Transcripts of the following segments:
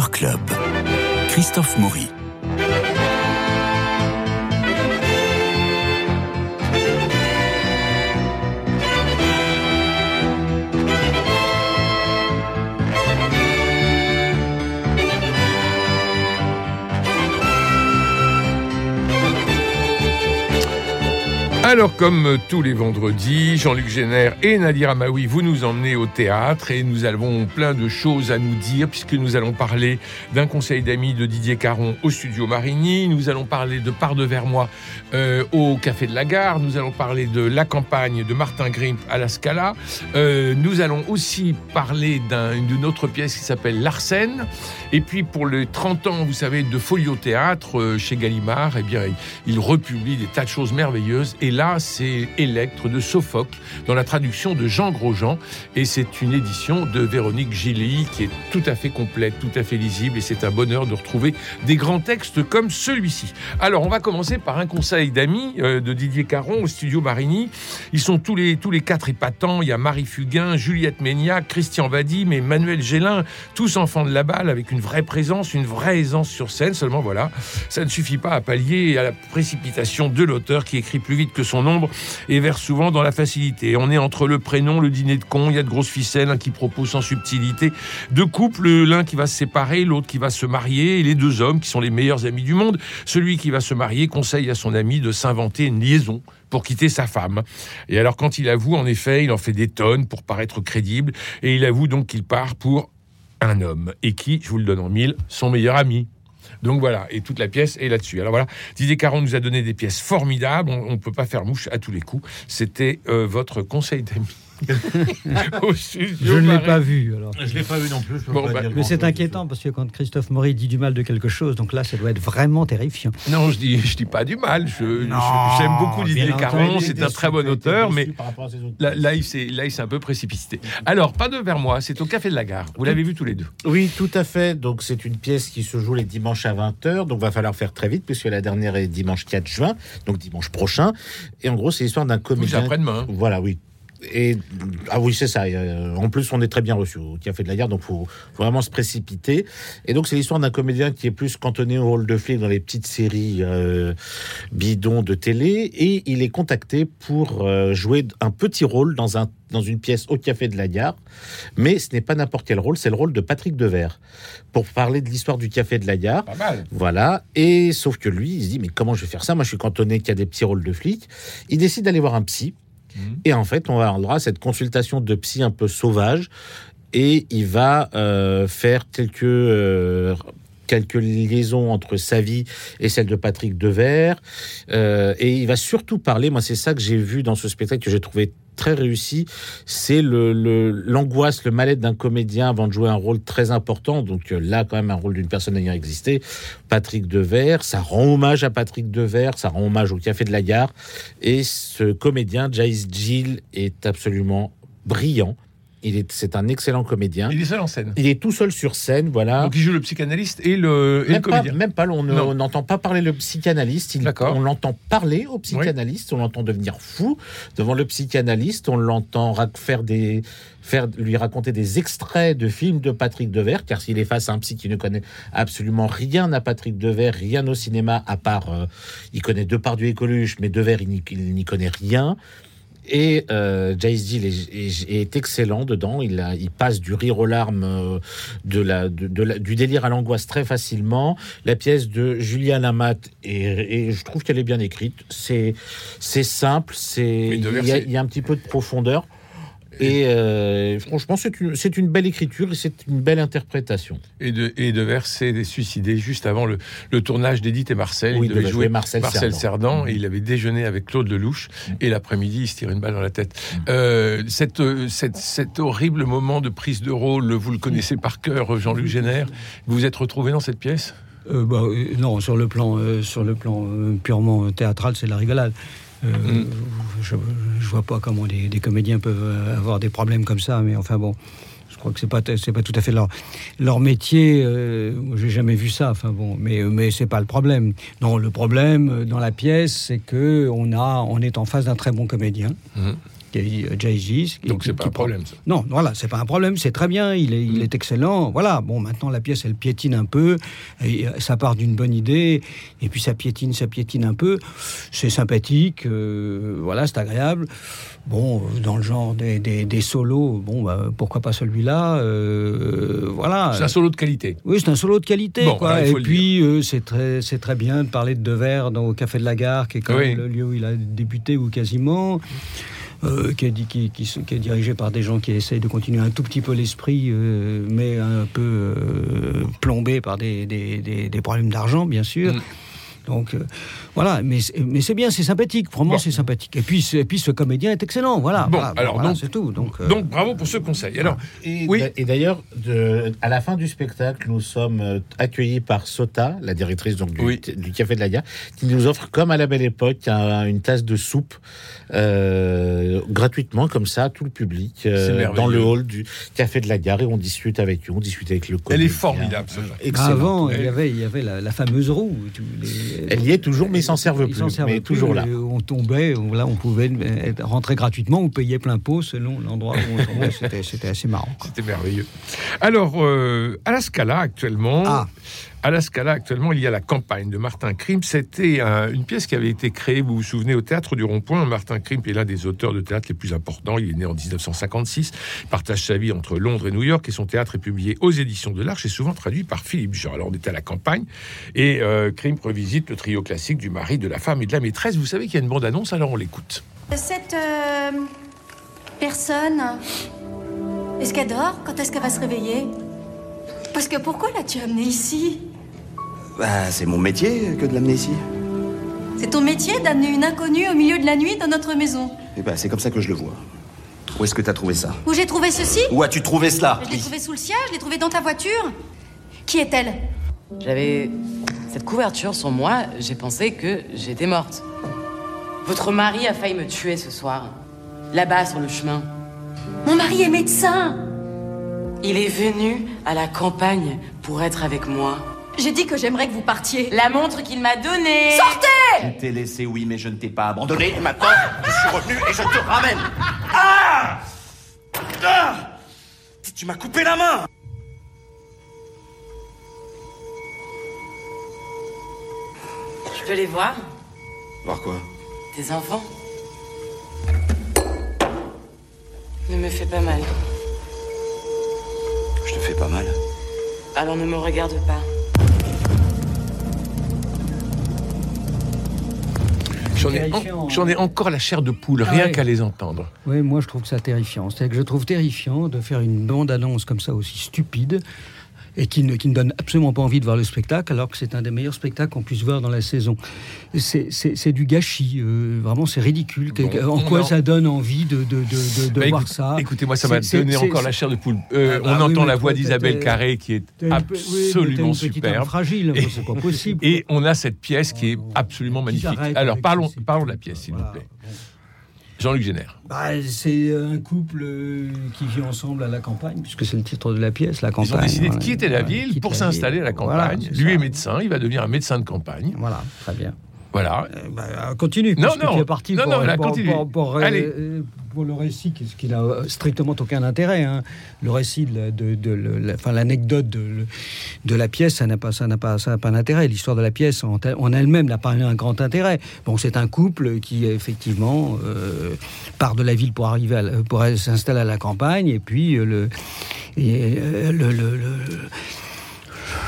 Club. Christophe Maury. Alors, comme tous les vendredis, Jean-Luc Génère et Nadir Amaoui, vous nous emmenez au théâtre et nous avons plein de choses à nous dire puisque nous allons parler d'un conseil d'amis de Didier Caron au studio Marigny, nous allons parler de Part de Vermois euh, au Café de la Gare, nous allons parler de La campagne de Martin Grimp à la Scala, euh, nous allons aussi parler d'une autre pièce qui s'appelle L'Arsène, et puis pour les 30 ans, vous savez, de Folio Théâtre euh, chez Gallimard, eh bien, il, il republie des tas de choses merveilleuses. Et là, c'est Électre de Sophocle, dans la traduction de Jean Grosjean. Et c'est une édition de Véronique Gilly qui est tout à fait complète, tout à fait lisible. Et c'est un bonheur de retrouver des grands textes comme celui-ci. Alors, on va commencer par un conseil d'amis euh, de Didier Caron au studio Marigny. Ils sont tous les, tous les quatre épatants. Il y a Marie Fugain, Juliette Méniac, Christian Vadim et Manuel Gélin, tous enfants de la balle, avec une vraie présence, une vraie aisance sur scène. Seulement, voilà, ça ne suffit pas à pallier à la précipitation de l'auteur qui écrit plus vite que son nombre et verse souvent dans la facilité. On est entre le prénom, le dîner de con, il y a de grosses ficelles, un qui propose sans subtilité, deux couples, l'un qui va se séparer, l'autre qui va se marier, et les deux hommes qui sont les meilleurs amis du monde. Celui qui va se marier conseille à son ami de s'inventer une liaison pour quitter sa femme. Et alors quand il avoue, en effet, il en fait des tonnes pour paraître crédible, et il avoue donc qu'il part pour un homme, et qui, je vous le donne en mille, son meilleur ami. Donc voilà, et toute la pièce est là-dessus. Alors voilà, Didier Caron nous a donné des pièces formidables, on ne peut pas faire mouche à tous les coups. C'était euh, votre conseil d'amis. je ne l'ai pas vu. Alors. Je ne l'ai pas vu non plus. Bah, mais c'est inquiétant parce que quand Christophe Maury dit du mal de quelque chose, donc là, ça doit être vraiment terrifiant. Non, je dis, je dis pas du mal. J'aime beaucoup Didier Caron, c'est un très bon auteur, mais là, là, il s'est un peu précipité. Alors, pas de vers moi, c'est au Café de la Gare. Vous l'avez vu tous les deux Oui, tout à fait. Donc, c'est une pièce qui se joue les dimanches à 20h. Donc, va falloir faire très vite puisque la dernière est dimanche 4 juin, donc dimanche prochain. Et en gros, c'est l'histoire d'un comédien. après-demain. Voilà, oui, et ah oui, c'est ça. En plus, on est très bien reçu au Café de la Gare, donc faut, faut vraiment se précipiter. Et donc, c'est l'histoire d'un comédien qui est plus cantonné au rôle de flic dans les petites séries euh, bidons de télé, et il est contacté pour euh, jouer un petit rôle dans un dans une pièce au Café de la Gare, mais ce n'est pas n'importe quel rôle, c'est le rôle de Patrick Devers pour parler de l'histoire du Café de la Gare. Pas mal. Voilà. Et sauf que lui, il se dit mais comment je vais faire ça? Moi, je suis cantonné qui a des petits rôles de flic. Il décide d'aller voir un psy Mhm. Et en fait, on va avoir droit cette consultation de psy un peu sauvage. Et il va euh, faire quelques euh, quelques liaisons entre sa vie et celle de Patrick Devers. Euh, et il va surtout parler, moi c'est ça que j'ai vu dans ce spectacle que j'ai trouvé très réussi, c'est l'angoisse, le, le mal-être d'un comédien avant de jouer un rôle très important. Donc euh, là, quand même, un rôle d'une personne ayant existé. Patrick Devers, ça rend hommage à Patrick Devers, ça rend hommage au Café de la Gare. Et ce comédien, Jace Gill, est absolument brillant c'est un excellent comédien. Il est seul en scène. Il est tout seul sur scène, voilà. Donc il joue le psychanalyste et le, même comédien. Pas, même pas, on n'entend pas parler le psychanalyste. on l'entend parler au psychanalyste, on l'entend devenir fou devant le psychanalyste, on l'entend faire des, faire lui raconter des extraits de films de Patrick Devers, car s'il est face à un psy qui ne connaît absolument rien à Patrick Devers, rien au cinéma, à part, euh, il connaît Depardieu et Coluche, mais Devers, il n'y connaît rien. Et euh, Jace est, excellent dedans. Il, il passe du rire aux larmes, euh, de la, de, du délire à l'angoisse très facilement. La pièce de Julia Lamat, et, et je trouve qu'elle est bien écrite. C'est simple, il y, a un petit peu de profondeur. Et euh, franchement, c'est une, une, belle écriture et c'est une belle interprétation. Et de, et de verser des suicidés juste avant le, le tournage d'Edith et Marcel. il devait jouer Marcel, Marcel Cerdan. et il avait déjeuné avec Claude Lelouch mm. et l'après-midi, il se tire une balle dans la tête. Mm. Euh, cette, cette, cet horrible moment de prise de rôle, vous le connaissez par cœur, Jean-Luc Génère. Vous vous êtes retrouvé dans cette pièce? Euh, bah, Non, sur le plan, sur le plan purement théâtral, c'est la rigolade. Euh, je, ne vois pas comment des, comédiens peuvent avoir des problèmes comme ça, mais enfin bon. Je crois que c'est pas pas tout à fait leur métier. Euh, J'ai jamais vu ça. Enfin bon, mais mais c'est pas le problème. Non, le problème euh, dans la pièce, c'est que on est en face d'un très bon comédien. Mmh. Jay-Z. Donc c'est pas un problème. Ça. Non, voilà, c'est pas un problème. C'est très bien. Il est, il mm. est excellent. Voilà. Bon, maintenant la pièce, elle piétine un peu. Et euh, ça part d'une bonne idée. Et puis ça piétine, ça piétine un peu. C'est sympathique. Euh, voilà, c'est agréable. Bon, dans le genre des, des, solos, bon, bah, pourquoi pas celui-là euh, Voilà. C'est un solo de qualité. Oui, c'est un solo de qualité. quoi. Et puis, c'est très, c'est très bien de parler de De Verre dans, au Café de la Gare, qui est quand même le lieu où il a débuté, ou quasiment. Euh, qui, est, dirigé par des gens qui essayent de continuer un tout petit peu l'esprit, euh, mais un peu euh, plombé par des problèmes d'argent, bien sûr. Mm. Donc euh, voilà, mais, mais c'est bien, c'est sympathique, vraiment c'est sympathique. Et puis, et puis ce comédien est excellent, voilà. Bon, alors donc c'est tout. Donc, euh, donc bravo pour ce conseil. Alors et, oui. Et d'ailleurs, à la fin du spectacle, nous sommes euh, accueillis par Sota, la directrice donc du, du Café de la Gare, qui nous offre, comme à la belle époque, une tasse de soupe gratuitement, comme ça, à tout le public, dans le hall du Café de la Gare, et on discute avec eux, on discute avec le comédien. Elle est formidable. Avant, il y avait, il y avait la, fameuse roue. Elle y est toujours, mais ils s'en servent plus. mais toujours là. On tombait, là, on pouvait rentrer gratuitement ou payer plein pot selon l'endroit où on tombait. C'était assez marrant. C'était merveilleux. Alors, euh, à la Scala, actuellement, ah. À la Scala, actuellement, il y a la campagne de Martin Krimp. C'était une pièce qui avait été créée, vous vous souvenez, au Théâtre du Rond-Point. Martin Krimp est l'un des auteurs de théâtre les plus importants. Il est né en 1956, partage sa vie entre Londres et New York et son théâtre est publié aux éditions de l'Arche et souvent traduit par Philippe Jean. Alors, on était à la campagne et euh, Krimp revisite le trio classique du mari, de la femme et de la maîtresse. Vous savez qu'il y a une bande-annonce, alors on l'écoute. Cette euh, personne, est-ce qu'elle dort? Quand est-ce qu'elle va se réveiller? Parce que pourquoi l'as-tu amenée ici? Bah, c'est mon métier que de l'amener ici. C'est ton métier d'amener une inconnue au milieu de la nuit dans notre maison Eh ben, c'est comme ça que je le vois. Où est-ce que t'as trouvé ça? Où j'ai trouvé ceci? Où as-tu trouvé cela? Je l'ai trouvé sous le siège, je l'ai trouvé dans ta voiture. Qui est-elle? J'avais cette couverture sur moi, j'ai pensé que j'étais morte. Votre mari a failli me tuer ce soir, là-bas sur le chemin. Mon mari est médecin Il est venu à la campagne pour être avec moi. J'ai dit que j'aimerais que vous partiez. La montre qu'il m'a donnée. Sortez Je t'ai laissé, oui, mais je ne t'ai pas abandonné. Et maintenant, je suis revenu et je te ramène. Ah, ah Tu m'as coupé la main Je peux les voir? Voir quoi? Tes enfants Ne me fais pas mal. Je te fais pas mal? Alors ne me regarde pas. J'en ai, encore la chair de poule, ah rien qu'à les entendre. Oui, moi je trouve ça terrifiant. C'est que je trouve terrifiant de faire une bande-annonce comme ça aussi stupide et qui ne, qui ne donne absolument pas envie de voir le spectacle, alors que c'est un des meilleurs spectacles qu'on puisse voir dans la saison. C'est du gâchis, euh, vraiment c'est ridicule. en quoi ça donne envie de, de, de, de bah, voir ça Écoutez, moi ça m'a donné encore la chair de poule. Euh, ah, on bah entend la voix d'Isabelle Carré qui est absolument superbe. fragile, c'est pas possible. Et on a cette pièce qui est absolument magnifique. Alors parlons, parlons de la pièce, s'il vous plaît. Jean-Luc Génère. Bah, c'est un couple euh, qui vit ensemble à la campagne, puisque c'est le titre de la pièce, la campagne. Ils ont décidé de quitter la ville pour s'installer à la campagne. Lui est médecin, il va devenir un médecin de campagne. Voilà, très bien. Voilà. Euh, bah, continue. Non, non. Tu es parti non, pour, non, pour, continue. Pour, Allez. Euh, pour, le récit, qui n'a strictement aucun intérêt. Hein. Le récit, de, de, de, enfin, l'anecdote de, de la pièce, ça n'a pas, ça n'a pas, ça n'a pas d'intérêt. L'histoire de la pièce en, en elle-même n'a pas un grand intérêt. Bon, c'est un couple qui effectivement euh, part de la ville pour arriver, à, pour s'installer à la campagne, et puis le, et, le, le, le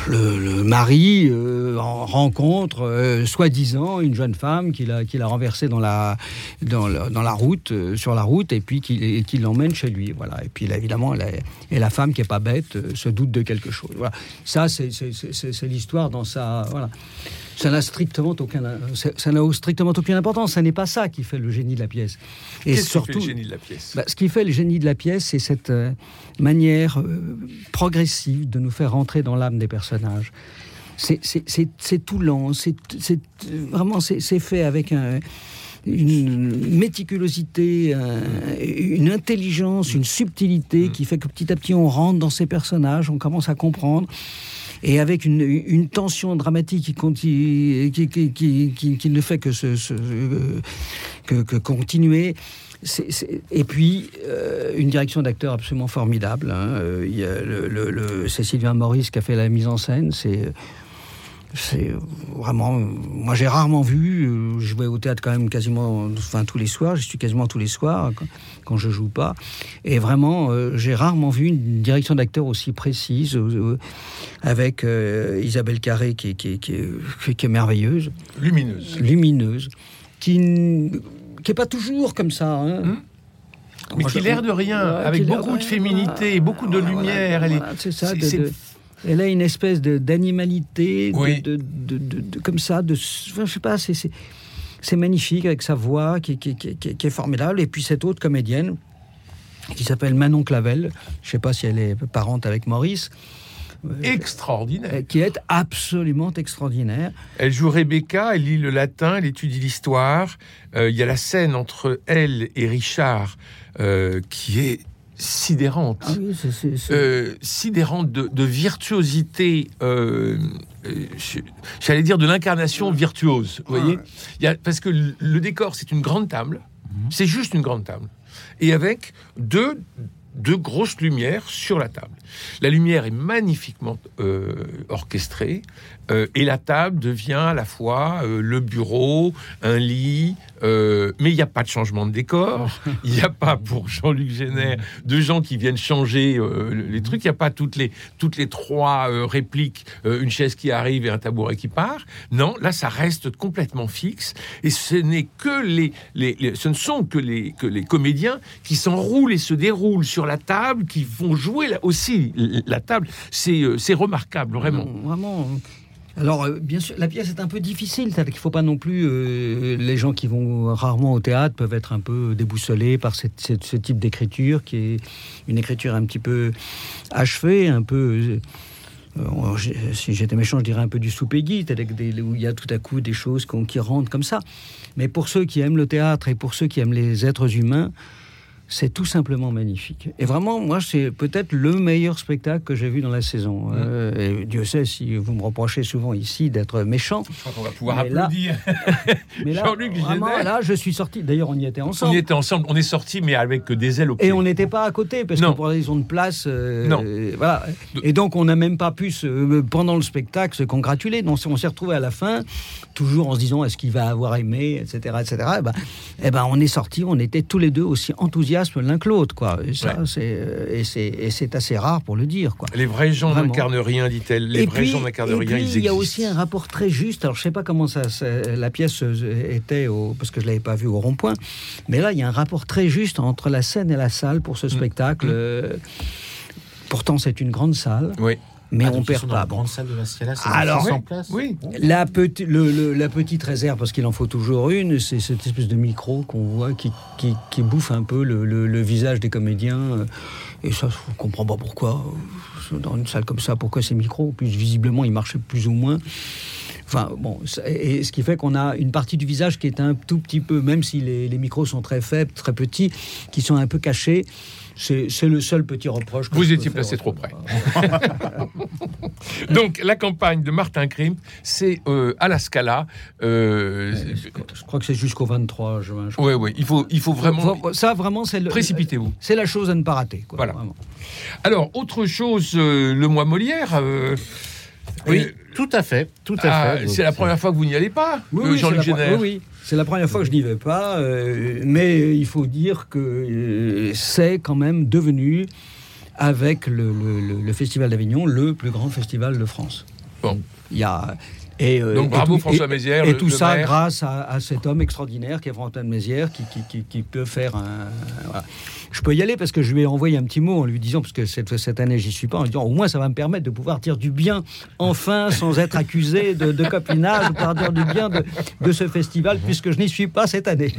le, mari euh, rencontre euh, soi-disant une jeune femme qu'il a, qu'il a renversée dans la, dans, dans la route, euh, sur la route, et puis qu'il, qu'il l'emmène chez lui. Voilà. Et puis évidemment, et la femme qui est pas bête se doute de quelque chose. Voilà. Ça, c'est, c'est l'histoire dans sa. Voilà. Ça n'a strictement aucun, ça n'a strictement aucune importance. Ça n'est pas ça qui fait le génie de la pièce. Et surtout, qui fait le génie de la pièce? bah, Ce qui fait le génie de la pièce, c'est cette euh, manière euh, progressive de nous faire rentrer dans l'âme des personnages. C'est tout lent, c'est vraiment c'est fait avec un une méticulosité, une intelligence, une subtilité mm. qui fait que petit à petit on rentre dans ces personnages, on commence à comprendre et avec une, tension dramatique qui, ne fait que, que, continuer. et puis, euh, une direction d'acteur absolument formidable. Hein. Le, c'est Sylvain Maurice qui a fait la mise en scène. C'est vraiment. Moi, j'ai rarement vu. Euh, je vais au théâtre quand même quasiment, enfin tous les soirs. Je suis quasiment tous les soirs quand, je joue pas. Et vraiment, euh, j'ai rarement vu une direction d'acteur aussi précise, euh, avec Isabelle Carré qui, qui, qui, est merveilleuse, lumineuse, lumineuse, qui n'est pas toujours comme ça. Hein. Hum. mais qui l'air de rien, avec beaucoup de féminité, et beaucoup de lumière. c'est ça. Elle a une espèce d'animalité, de, de, comme ça, de, je sais pas, c'est magnifique avec sa voix qui, qui, est formidable. Et puis cette autre comédienne qui s'appelle Manon Clavel, je sais pas si elle est parente avec Maurice. Euh, extraordinaire. Euh, Qui est absolument extraordinaire. Elle joue Rebecca, elle lit le latin, elle étudie l'histoire. Euh, il y a la scène entre elle et Richard qui est sidérante, ah euh, sidérante de, virtuosité, euh, euh, j'allais dire de l'incarnation virtuose. Vous voyez, Il parce que le décor c'est une grande table, mhm. c'est juste une grande table, et avec deux deux grosses lumières sur la table. La lumière est magnifiquement orchestrée. Euh, et la table devient à la fois euh, le bureau, un lit, euh, mais il n'y a pas de changement de décor. Il n'y a pas pour Jean-Luc Génère de gens qui viennent changer les trucs. Il n'y a pas toutes les, toutes les trois répliques, une chaise qui arrive et un tabouret qui part. Non, là, ça reste complètement fixe. Et ce n'est que les, les, ce ne sont que les, que les comédiens qui s'enroulent et se déroulent sur la table, qui vont jouer aussi la table. C'est remarquable, vraiment. vraiment. Alors, euh, bien sûr, la pièce est un peu difficile, c'est-à-dire qu'il ne faut pas non plus. Euh, les gens qui vont rarement au théâtre peuvent être un peu déboussolés par ce type d'écriture, qui est une écriture un petit peu achevée, un peu. Euh, si j'étais méchant, je dirais un peu du soupégui, où il y a tout à coup des choses qui rentrent comme ça. Mais pour ceux qui aiment le théâtre et pour ceux qui aiment les êtres humains, c'est tout simplement magnifique. Et vraiment, moi, c'est peut-être le meilleur spectacle que j'ai vu dans la saison. Mmh. Euh, et Dieu sait si vous me reprochez souvent ici d'être méchant. Je crois qu'on va pouvoir applaudir. mais là, vraiment, là, je suis sorti. D'ailleurs, on y était ensemble. On y était ensemble. On est sorti, mais avec des ailes au pied. Et on n'était pas à côté, parce que pour des raisons de place. Euh, non. voilà. Et donc, on n'a même pas pu, se, pendant le spectacle, se congratuler. Donc, on s'est retrouvé à la fin, toujours en se disant est-ce qu'il va avoir aimé, etc. etc. Et ben, et ben, on est sorti, on était tous les deux aussi enthousiastes l'un que l'autre, quoi. Et ça, c'est et c'est assez rare pour le dire, quoi. Les vrais gens n'incarnent rien, dit-elle. Les vrais gens n'incarnent rien, ils Il y a aussi un rapport très juste. Alors, je sais pas comment ça, la pièce était au, parce que je l'avais pas vu au rond-point, mais là, il y a un rapport très juste entre la scène et la salle pour ce mm. spectacle. Mm. Pourtant, c'est une grande salle. Oui mais ah, on perd pas. La grande salle de Mascala, c'est Alors, en place. Oui. La, petite, la petite réserve, parce qu'il en faut toujours une, c'est cette espèce de micro qu'on voit qui, qui, bouffe un peu le, visage des comédiens. Et ça, je ne comprends pas pourquoi. Dans une salle comme ça, pourquoi ces micros Puis visiblement, ils marchaient plus ou moins. Enfin, bon, et ce qui fait qu'on a une partie du visage qui est un tout petit peu, même si les, les micros sont très faibles, très petits, qui sont un peu cachés. C'est le seul petit reproche. Vous étiez placé trop près. Donc, la campagne de Martin Krim, c'est euh, à la Scala. Euh, je crois que c'est jusqu'au 23 juin. Oui, oui, il faut, il faut vraiment. Ça, vraiment, c'est le. Précipitez-vous. C'est la chose à ne pas rater. voilà. Alors, autre chose, euh, le mois Molière. oui, tout à fait. Tout à ah, fait. C'est la première fois que vous n'y allez pas, Jean-Luc Génère. Oui, oui. C'est la première fois que je n'y vais pas, euh, mais il faut dire que euh, c'est quand même devenu, avec le, Festival d'Avignon, le plus grand festival de France. Bon. Il y a, et, euh, Donc bravo François Mézières. Et, tout ça grâce à, cet homme extraordinaire qui est François Mézières, qui, qui, qui, peut faire un. Je peux y aller parce que je lui ai envoyé un petit mot en lui disant, parce que cette, cette année j'y suis pas, en lui disant au moins ça va me permettre de pouvoir dire du bien, enfin, sans être accusé de, de copinage, de dire du bien de, de, ce festival, puisque je n'y suis pas cette année.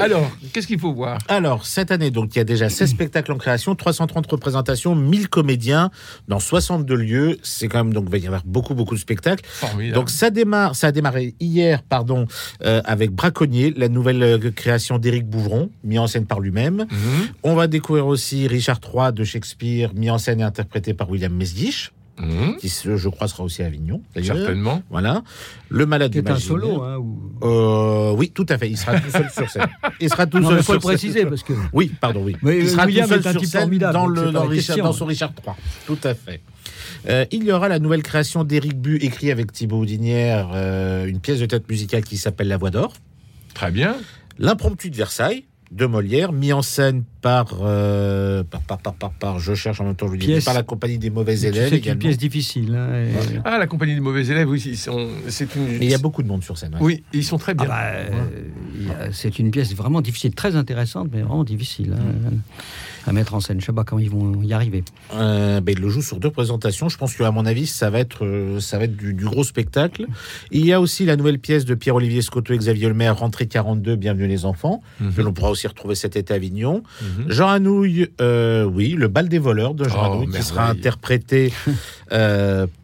Alors, qu'est-ce qu'il faut voir? Alors, cette année, donc il y a déjà 16 spectacles en création, 330 représentations, 1000 comédiens dans 62 lieux. C'est quand même, donc il va y avoir beaucoup, beaucoup de spectacles. Donc ça démarre, ça a démarré hier, pardon, euh, avec Braconnier, la nouvelle euh, création d'Éric Bouvron, mis en scène par lui-même. Mhm. On va découvrir aussi Richard III de Shakespeare, mis en scène et interprété par William Mesdish. Mhm. qui je crois sera aussi à Avignon. Certainement. Voilà. Le malade qui est un solo. Hein, euh, oui, tout à fait. Il sera tout seul sur scène. Il sera tout seul. Il faut le préciser parce que. Oui, pardon, oui. il sera William tout seul sur scène dans, le, dans, Richard, dans, son Richard III. Tout à fait. Euh, il y aura la nouvelle création d'Éric Bu, écrit avec Thibaut Houdinière, euh, une pièce de tête musicale qui s'appelle La Voix d'Or. Très bien. L'impromptu de Versailles de Molière, mis en scène par, euh, par, par, par, par, je cherche en même temps, je dis, par la compagnie des mauvais élèves. C'est une pièce difficile. Hein, ah, la compagnie des mauvais élèves, oui, c'est une. il y a beaucoup de monde sur scène. Oui, ils sont très bien. Ah bah, c'est une pièce vraiment difficile, très intéressante, mais vraiment difficile. Hein. Mm à mettre en scène. Je sais pas comment ils vont y arriver. Euh, ben, il le joue sur deux présentations. Je pense qu'à mon avis, ça va être, euh, ça va être du, gros spectacle. Il y a aussi la nouvelle pièce de Pierre-Olivier Scotto et Xavier Lemer, Rentrée 42, Bienvenue les enfants, mhm. que l'on pourra aussi retrouver cet été à Avignon. Mhm. Jean Anouilh, euh, oui, Le bal des voleurs de Jean oh, Anouilh, qui sera interprété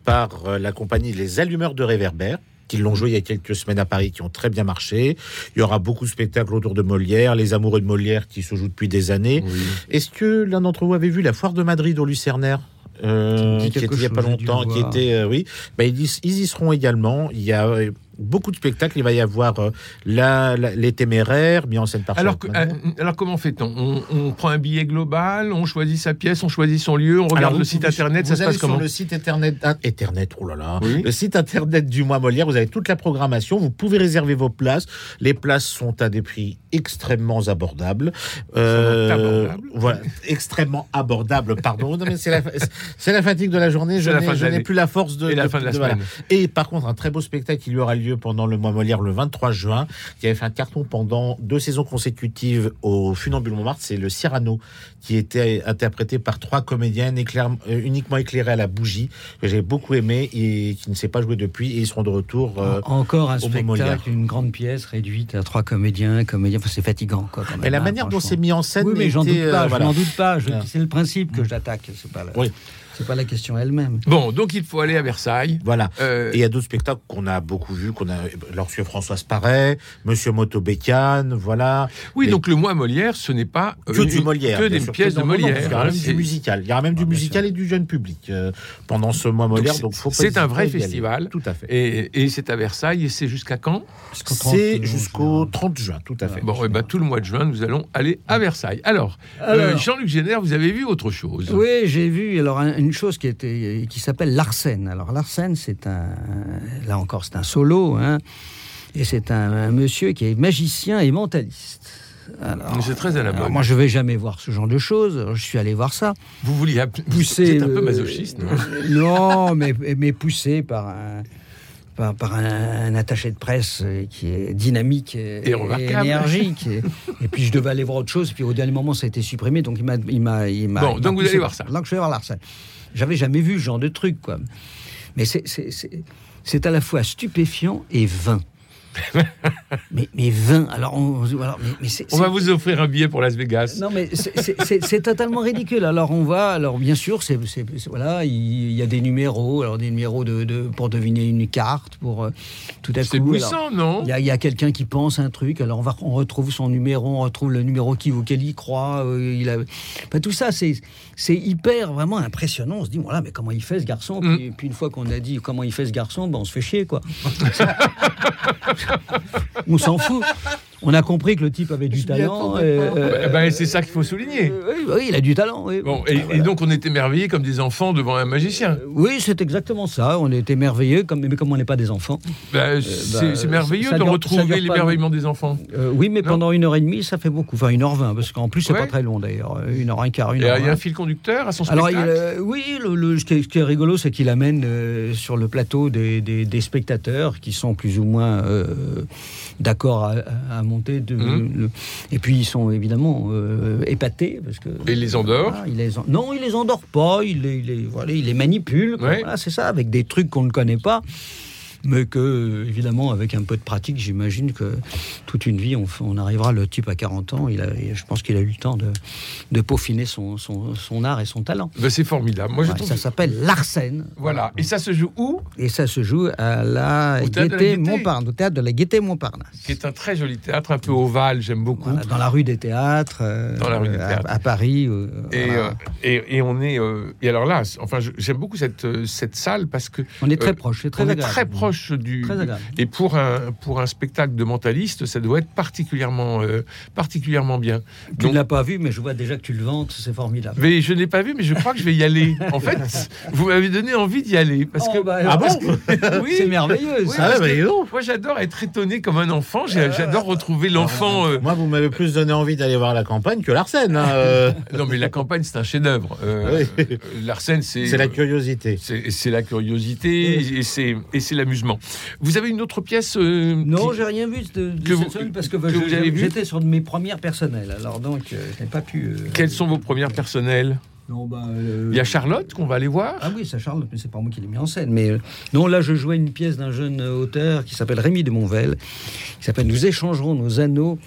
par la compagnie Les Allumeurs de Réverbère qui l'ont joué il y a quelques semaines à Paris, qui ont très bien marché. Il y aura beaucoup de spectacles autour de Molière, les amoureux de Molière qui se jouent depuis des années. Est-ce que l'un d'entre vous avait vu la foire de Madrid au Lucernaire euh, qui était il n'y a pas longtemps, qui était, euh, oui, bah, ils, ils, y seront également. Il y a euh, beaucoup de spectacles. Il va y avoir euh, la, les téméraires, mis en scène par alors, euh, alors comment fait-on? On, prend un billet global, on choisit sa pièce, on choisit son lieu, on regarde le site internet, ça se passe comment? Le site internet, internet, oh là là, le site internet du mois Molière, vous avez toute la programmation, vous pouvez réserver vos places. Les places sont à des prix extrêmement abordables. Euh, voilà, extrêmement abordables, pardon. c'est la, la, fatigue de la journée, je n'ai plus la force de... Et la fin de la semaine. Et par contre, un très beau spectacle, il y aura lieu pendant le mois Molière le 23 juin, qui avait fait un carton pendant deux saisons consécutives au Funambule Montmartre. C'est le Cyrano qui était interprété par trois comédiennes euh, uniquement éclairées à la bougie, que j'ai beaucoup aimé et qui ne s'est pas joué depuis. Et ils seront de retour. Euh, Encore un spectacle, une grande pièce réduite à trois comédiens. comédiens enfin, c'est fatigant. Quoi, et la hein, manière dont c'est mis en scène. Oui, mais j'en doute pas. Euh, n'en doute pas. C'est le principe que j'attaque. C'est pas. Oui. C'est pas la question elle-même. Bon, donc il faut aller à Versailles. Voilà. Euh, et il y a d'autres spectacles qu'on a beaucoup vus, qu'on a lorsque Françoise Paré, Monsieur Moto Bécane, voilà. Oui, donc le mois Molière, ce n'est pas que du Molière, que des pièces de Molière. il y aura même du musical. Il y aura même du ah, musical et du jeune public euh, pendant ce mois Molière. Donc, c'est un vrai festival. Tout à fait. Et, c'est à Versailles. Et c'est jusqu'à quand C'est jusqu'au 30 juin. Tout à fait. Bon, et eh ben, tout le mois de juin, nous allons aller à Versailles. Alors, euh, Jean-Luc Génère, vous avez vu autre chose? Oui, j'ai vu. Alors une chose qui était qui s'appelle Larsen. Alors Larsen, c'est un, là encore, c'est un solo, hein, et c'est un, monsieur qui est magicien et mentaliste. C'est très à la mode. Moi, je vais jamais voir ce genre de choses. Je suis allé voir ça. Vous vouliez pousser un peu masochiste, non, non mais, mais poussé par un, par, un, attaché de presse qui est dynamique et, énergique. Et, puis je devais aller voir autre chose. Et puis au dernier moment, ça a été supprimé. Donc il m'a. Il m'a, il m'a bon, donc vous allez voir ça. Donc je vais voir Larsen. J'avais jamais vu ce genre de truc, quoi. Mais c'est à la fois stupéfiant et vain. Mais, mais 20, alors on, mais, on va vous offrir un billet pour Las Vegas. Non, mais c'est totalement ridicule. Alors on va, alors bien sûr, c'est voilà, il y a des numéros, alors des numéros de, pour deviner une carte, pour euh, tout à coup. C'est puissant, non Il y a, quelqu'un qui pense un truc, alors on va, on retrouve son numéro, on retrouve le numéro qui auquel il croit. Euh, il a, tout ça, c'est c'est hyper vraiment impressionnant. On se dit voilà, mais comment il fait ce garçon? Mm. puis, une fois qu'on a dit comment il fait ce garçon, ben, on se fait chier quoi. on s'en fout. On a compris que le type avait du talent. Euh, bah, c'est ça qu'il faut souligner. Euh, oui, il a du talent. Bon, et, donc on est émerveillé comme des enfants devant un magicien. Euh, oui, c'est exactement ça. On est émerveillé, comme, mais comme on n'est pas des enfants. Bah, c'est bah, merveilleux de retrouver l'émerveillement des enfants. oui, mais pendant une heure et demie, ça fait beaucoup. Enfin, une heure vingt, parce qu'en plus, c'est pas très long d'ailleurs. Une heure un quart, une heure. Il y a un fil conducteur à son spectacle. Alors, oui, le, ce, qui est, rigolo, c'est qu'il amène sur le plateau des, des, spectateurs qui sont plus ou moins d'accord à, De, mmh. et puis ils sont évidemment euh, épatés parce que. Et les endort il les Non, il les endort pas. Il les, voilà, il les manipule. Voilà, c'est ça, avec des trucs qu'on ne connaît pas. Mais que, évidemment, avec un peu de pratique, j'imagine que toute une vie, on, arrivera, le type à 40 ans, il a, je pense qu'il a eu le temps de, de peaufiner son, son, art et son talent. Ben, c'est formidable. Moi, Ça s'appelle Larsen. Voilà. Et ça se joue où? Et ça se joue à la Gaîté Montparnasse, au théâtre de la Gaîté Montparnasse. Qui est un très joli théâtre, un peu ovale, j'aime beaucoup. dans la rue des théâtres. Euh, dans la rue des théâtres. À, Paris. Euh, euh, et, et, on est. et alors là, enfin, j'aime beaucoup cette, cette salle parce que. On est très proche, c'est très on. Est très proche du. Et pour un, pour un spectacle de mentaliste, ça doit être particulièrement, particulièrement bien. Tu ne l'as pas vu, mais je vois déjà que tu le vantes, c'est formidable. Mais je n'ai pas vu, mais je crois que je vais y aller. En fait, vous m'avez donné envie d'y aller. Parce que... Oh, bah, ah bon oui, C'est merveilleux. ah bah, moi, j'adore être étonné comme un enfant. J'adore retrouver l'enfant. Euh, moi, vous m'avez plus donné envie d'aller voir la campagne que Larsen. Hein, euh. non, mais la campagne, c'est un chef-d'œuvre. Euh, Larsen, c'est. C'est la curiosité. C'est la curiosité et c'est Vous avez une autre pièce Non, j'ai rien vu de, de parce que, j'étais sur mes premières personnelles. Alors donc, je n'ai pas pu. Quelles sont vos premières personnelles? Bah, Il y a Charlotte qu'on va aller voir. Ah oui, c'est Charlotte, mais c'est pas moi qui l'ai mis en scène. Mais euh, non, là, je jouais une pièce d'un jeune auteur qui s'appelle Rémi de Monvel, qui s'appelle Nous échangerons nos anneaux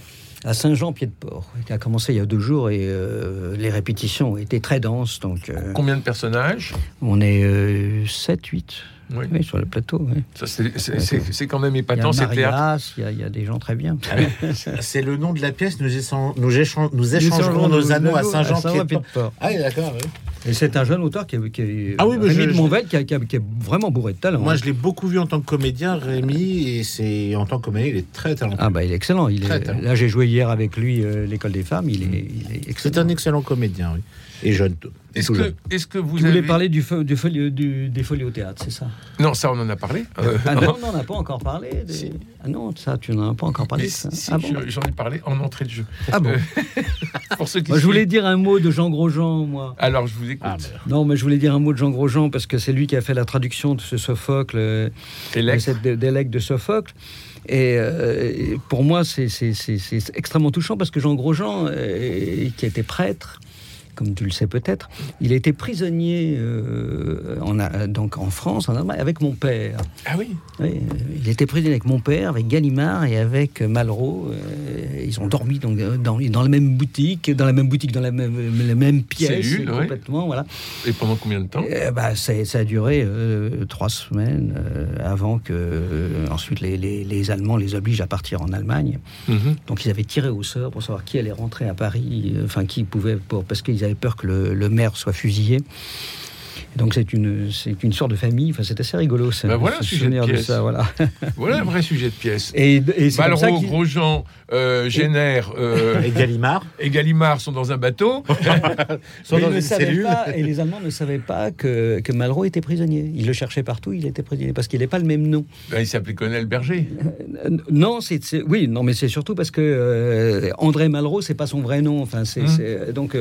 à Saint-Jean-Pied-de-Port, qui a commencé il y a deux jours et euh, les répétitions étaient très denses. Donc, euh, Combien de personnages? On est 7, 8. Oui. sur le plateau. C'est quand même épatant, c'est théâtre. Il y, a des gens très bien. Ah c'est le nom de la pièce. Nous, nous, échangerons nos anneaux à Saint-Jean-Pied-de-Port. Ah oui, d'accord. Et c'est un jeune auteur qui, qui est ah oui, Rémi de Monvel, qui, qui, est vraiment bourré de talent. Moi, hein. je l'ai beaucoup vu en tant que comédien, Rémi, et c'est en tant que comédien, il est très talentueux. Ah bah, il est excellent. Il est, là, j'ai joué hier avec lui euh, l'école des femmes. Il est, il est excellent. C'est un excellent comédien, oui et jeune. Est-ce que, est que, vous tu voulez parler du, du, du, des folies au théâtre, c'est ça? Non, ça on en a parlé. Ah non, on n'en a pas encore parlé. Ah non, ça tu n'en as pas encore parlé. Si, ah j'en ai parlé en entrée de jeu. Ah bon Pour ceux qui moi, Je voulais dire un mot de Jean Grosjean, moi. Alors je vous écoute. Ah, non, mais je voulais dire un mot de Jean Grosjean parce que c'est lui qui a fait la traduction de ce Sophocle, euh, de cette de Sophocle. Et euh, pour moi, c'est extrêmement touchant parce que Jean Grosjean, euh, qui était prêtre, comme tu le sais peut-être, il a été prisonnier euh, en, donc en France, en Allemagne, avec mon père. Ah oui, Il était prisonnier avec mon père, avec Gallimard et avec Malraux. Euh, ils ont dormi dans, dans, dans, la même boutique, dans la même boutique, dans la même, la même pièce, complètement. Voilà. Et pendant combien de temps? Bah, ça, a duré euh, trois semaines avant que ensuite les, les, les, Allemands les obligent à partir en Allemagne. Mhm. Donc ils avaient tiré au sort pour savoir qui allait rentrer à Paris, enfin qui pouvait, pour, parce qu'ils avaient peur que le, maire soit fusillé. Donc c'est une, c'est une sorte de famille. Enfin, c'est assez rigolo. Ça, ben voilà un sujet de pièce. ça, voilà. voilà un vrai sujet de pièce. Et, et Malraux, Grosjean, euh, Génère euh, et Gallimard. Et Gallimard sont dans un bateau. sont dans une cellule. et les Allemands ne savaient pas que, que Malraux était prisonnier. Ils le cherchaient partout. Il était prisonnier parce qu'il n'est pas le même nom. Ben, il s'appelait Colonel Berger. Euh, non, c'est, oui, non, mais c'est surtout parce que euh, André Malraux, c'est pas son vrai nom. Enfin, c'est, hum. donc.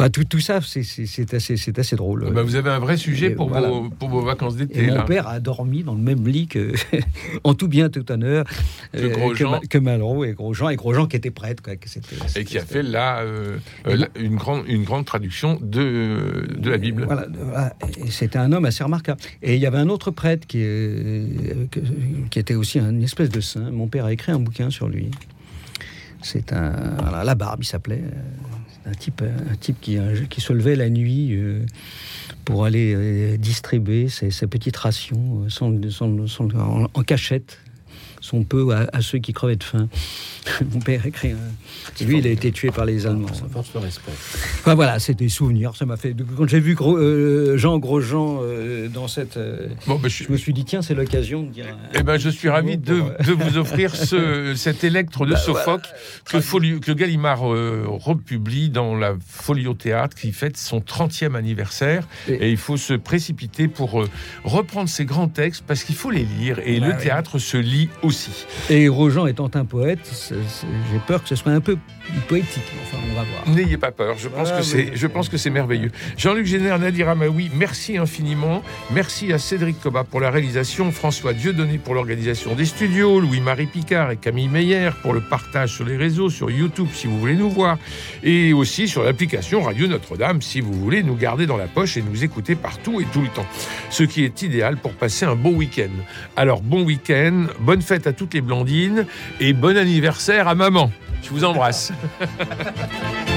Enfin, tout, tout ça, c'est assez, assez drôle. Bah, vous avez un vrai sujet pour, vos, pour vos vacances d'été. Mon père a dormi dans le même lit que, en tout bien, tout honneur, euh, que, que, Malraux et Grosjean, et Grosjean qui était prêtre. Quoi, et qui a fait là euh, euh, une, grande, une grande traduction de, de la Bible. Voilà, c'était un homme assez remarquable. Et il y avait un autre prêtre qui, qui était aussi une espèce de saint. Mon père a écrit un bouquin sur lui. C'est un. Voilà, la barbe, il s'appelait un type, type qui, se levait la nuit euh, pour aller euh, distribuer ses, petites rations euh, en, cachette son peu à, ceux qui crevaient de faim. Mon père écrit. Lui, il a été tué par les Allemands. Ça force le respect. Enfin voilà, c'est des souvenirs. Ça m'a fait. Quand j'ai vu euh, Jean Grosjean euh, dans cette. Euh, bon, ben, je... me suis dit, tiens, c'est l'occasion de dire. Eh ben, je suis ravi de, vous offrir ce, cet électre de bah, Sophocle que, que, Gallimard republie dans la Folie au théâtre qui fête son 30e anniversaire. Et, il faut se précipiter pour reprendre ces grands textes parce qu'il faut les lire. Et le théâtre se lit aussi aussi. Et Rojan étant un poète, j'ai peur que ce soit un peu poétique. Enfin, on va voir. N'ayez pas peur. Je pense que c'est, je pense que c'est merveilleux. Jean-Luc Génère, Nadir Amaoui, merci infiniment. Merci à Cédric Coba pour la réalisation, François Dieudonné pour l'organisation des studios, Louis-Marie Picard et Camille Meyer pour le partage sur les réseaux, sur YouTube si vous voulez nous voir, et aussi sur l'application Radio Notre-Dame si vous voulez nous garder dans la poche et nous écouter partout et tout le temps. Ce qui est idéal pour passer un bon week-end. Alors bon week-end, bonne fête à toutes les blondines et bon anniversaire à maman. Je vous embrasse.